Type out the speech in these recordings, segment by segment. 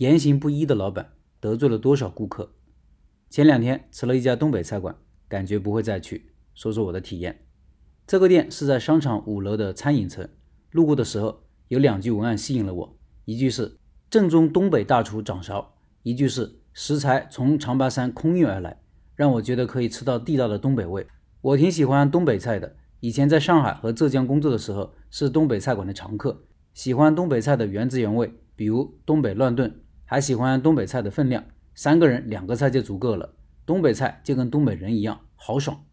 言行不一的老板得罪了多少顾客？前两天吃了一家东北菜馆，感觉不会再去。说说我的体验。这个店是在商场五楼的餐饮层，路过的时候有两句文案吸引了我，一句是“正宗东北大厨掌勺”，一句是“食材从长白山空运而来”，让我觉得可以吃到地道的东北味。我挺喜欢东北菜的，以前在上海和浙江工作的时候是东北菜馆的常客，喜欢东北菜的原汁原味，比如东北乱炖，还喜欢东北菜的分量，三个人两个菜就足够了。东北菜就跟东北人一样豪爽。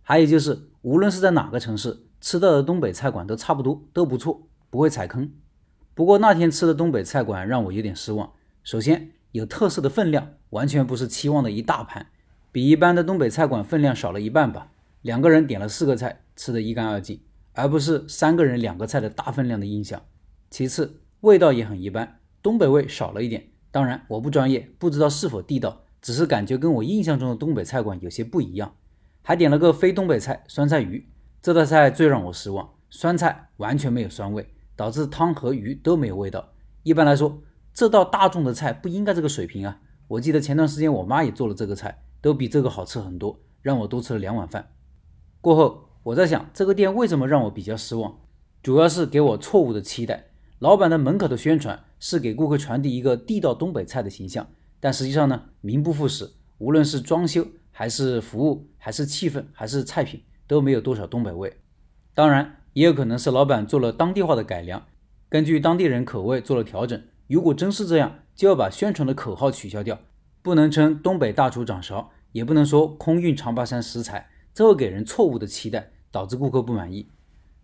还有就是，无论是在哪个城市吃到的东北菜馆都差不多，都不错，不会踩坑。不过那天吃的东北菜馆让我有点失望。首先，有特色的分量完全不是期望的一大盘，比一般的东北菜馆分量少了一半吧。两个人点了四个菜，吃的一干二净，而不是三个人两个菜的大分量的印象。其次，味道也很一般，东北味少了一点。当然，我不专业，不知道是否地道，只是感觉跟我印象中的东北菜馆有些不一样。还点了个非东北菜酸菜鱼，这道菜最让我失望，酸菜完全没有酸味，导致汤和鱼都没有味道。一般来说，这道大众的菜不应该这个水平啊！我记得前段时间我妈也做了这个菜，都比这个好吃很多，让我多吃了两碗饭。过后我在想，这个店为什么让我比较失望？主要是给我错误的期待。老板的门口的宣传是给顾客传递一个地道东北菜的形象，但实际上呢，名不副实，无论是装修。还是服务，还是气氛，还是菜品，都没有多少东北味。当然，也有可能是老板做了当地化的改良，根据当地人口味做了调整。如果真是这样，就要把宣传的口号取消掉，不能称东北大厨掌勺，也不能说空运长白山食材，这会给人错误的期待，导致顾客不满意。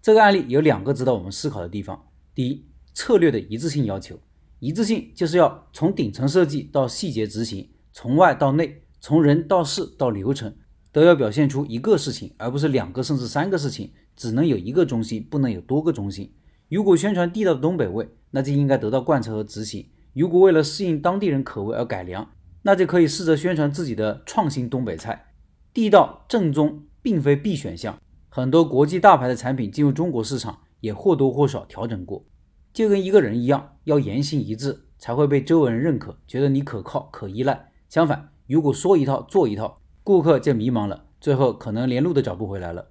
这个案例有两个值得我们思考的地方：第一，策略的一致性要求，一致性就是要从顶层设计到细节执行，从外到内。从人到事到流程，都要表现出一个事情，而不是两个甚至三个事情。只能有一个中心，不能有多个中心。如果宣传地道的东北味，那就应该得到贯彻和执行；如果为了适应当地人口味而改良，那就可以试着宣传自己的创新东北菜。地道正宗并非必选项，很多国际大牌的产品进入中国市场也或多或少调整过。就跟一个人一样，要言行一致，才会被周围人认可，觉得你可靠可依赖。相反，如果说一套做一套，顾客就迷茫了，最后可能连路都找不回来了。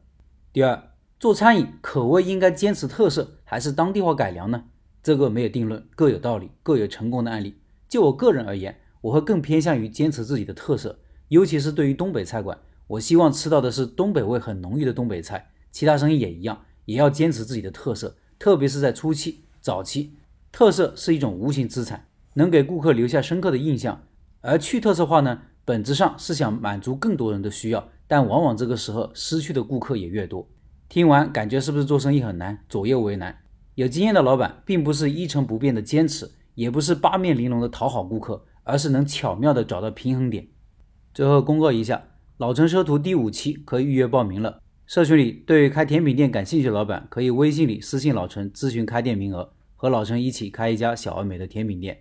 第二，做餐饮口味应该坚持特色还是当地化改良呢？这个没有定论，各有道理，各有成功的案例。就我个人而言，我会更偏向于坚持自己的特色，尤其是对于东北菜馆，我希望吃到的是东北味很浓郁的东北菜。其他生意也一样，也要坚持自己的特色，特别是在初期、早期，特色是一种无形资产，能给顾客留下深刻的印象。而去特色化呢？本质上是想满足更多人的需要，但往往这个时候失去的顾客也越多。听完感觉是不是做生意很难，左右为难？有经验的老板并不是一成不变的坚持，也不是八面玲珑的讨好顾客，而是能巧妙的找到平衡点。最后公告一下，老陈收徒第五期可以预约报名了。社群里对开甜品店感兴趣的老板，可以微信里私信老陈咨询开店名额，和老陈一起开一家小而美的甜品店。